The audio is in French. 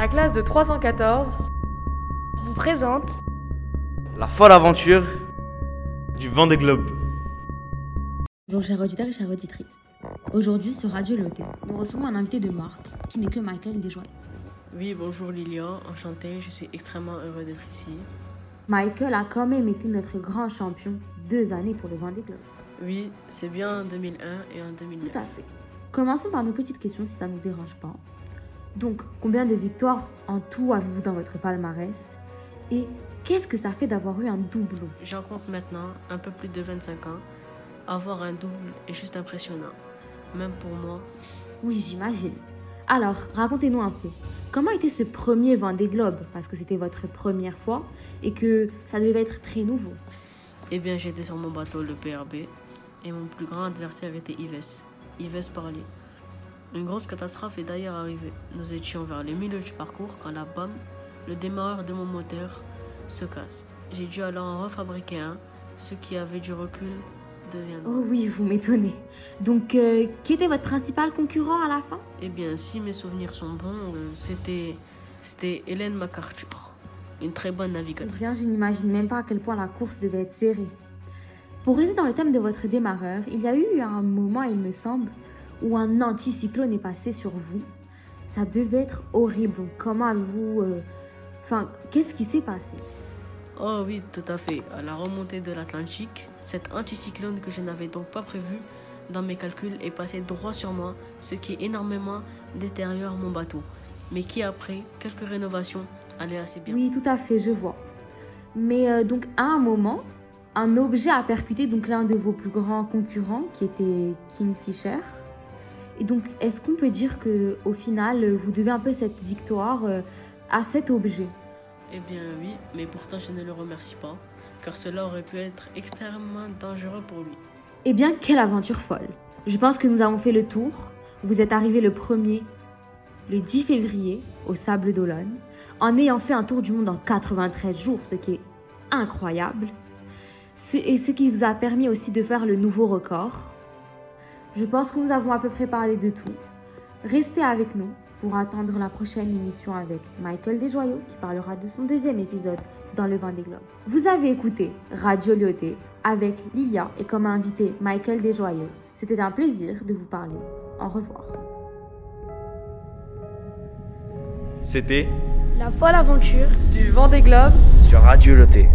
classe de 314 vous présente la folle aventure du vent des globes. Bonjour chers auditeurs et chères auditrices. Aujourd'hui sur Radio Loté, nous recevons un invité de marque qui n'est que Michael Desjoyeux. Oui, bonjour Lilia, enchanté, je suis extrêmement heureux d'être ici. Michael a quand même été notre grand champion deux années pour le Vendée Globe. Oui, c'est bien en 2001 et en 2009. Tout à fait. Commençons par nos petites questions si ça ne nous dérange pas. Donc, combien de victoires en tout avez-vous dans votre palmarès? Et qu'est-ce que ça fait d'avoir eu un doublon? J'en compte maintenant un peu plus de 25 ans. Avoir un double est juste impressionnant, même pour moi. Oui, j'imagine. Alors, racontez-nous un peu. Comment était ce premier Vendée Globe? Parce que c'était votre première fois et que ça devait être très nouveau. Eh bien, j'étais sur mon bateau, le PRB, et mon plus grand adversaire était Yves. Yves Parlier. Une grosse catastrophe est d'ailleurs arrivée. Nous étions vers le milieu du parcours quand la bombe, le démarreur de mon moteur, se casse. J'ai dû alors en refabriquer un. Ce qui avait du recul deviendra. Oh oui, vous m'étonnez. Donc, euh, qui était votre principal concurrent à la fin? Eh bien, si mes souvenirs sont bons, euh, c'était c'était Hélène MacArthur, une très bonne navigatrice. Eh bien, je n'imagine même pas à quel point la course devait être serrée. Pour rester dans le thème de votre démarreur, il y a eu un moment, il me semble, où un anticyclone est passé sur vous. Ça devait être horrible. Comment avez-vous... euh, Enfin, qu'est-ce qui s'est passé? Oh oui, tout à fait. À la remontée de l'Atlantique, cet anticyclone que je n'avais donc pas prévu dans mes calculs est passé droit sur moi, ce qui énormément détériore mon bateau, mais qui après quelques rénovations allait assez bien. Oui, tout à fait, je vois. Mais euh, donc, à un moment, un objet a percuté donc l'un de vos plus grands concurrents, qui était Kingfisher. Et donc, est-ce qu'on peut dire que au final, vous devez un peu cette victoire euh, à cet objet? Eh bien oui, mais pourtant je ne le remercie pas, car cela aurait pu être extrêmement dangereux pour lui. Eh bien, quelle aventure folle Je pense que nous avons fait le tour. Vous êtes arrivé le 1er, le 10 février, au Sable d'Olonne, en ayant fait un tour du monde en 93 jours, ce qui est incroyable. Et ce qui vous a permis aussi de faire le nouveau record. Je pense que nous avons à peu près parlé de tout. Restez avec nous pour attendre la prochaine émission avec Michael Desjoyaux qui parlera de son deuxième épisode dans le Vendée Globe. Vous avez écouté Radio Lyoté avec Lilia et comme invité Michael Desjoyaux. C'était un plaisir de vous parler. Au revoir. C'était la folle aventure du Vendée Globe sur Radio Loté.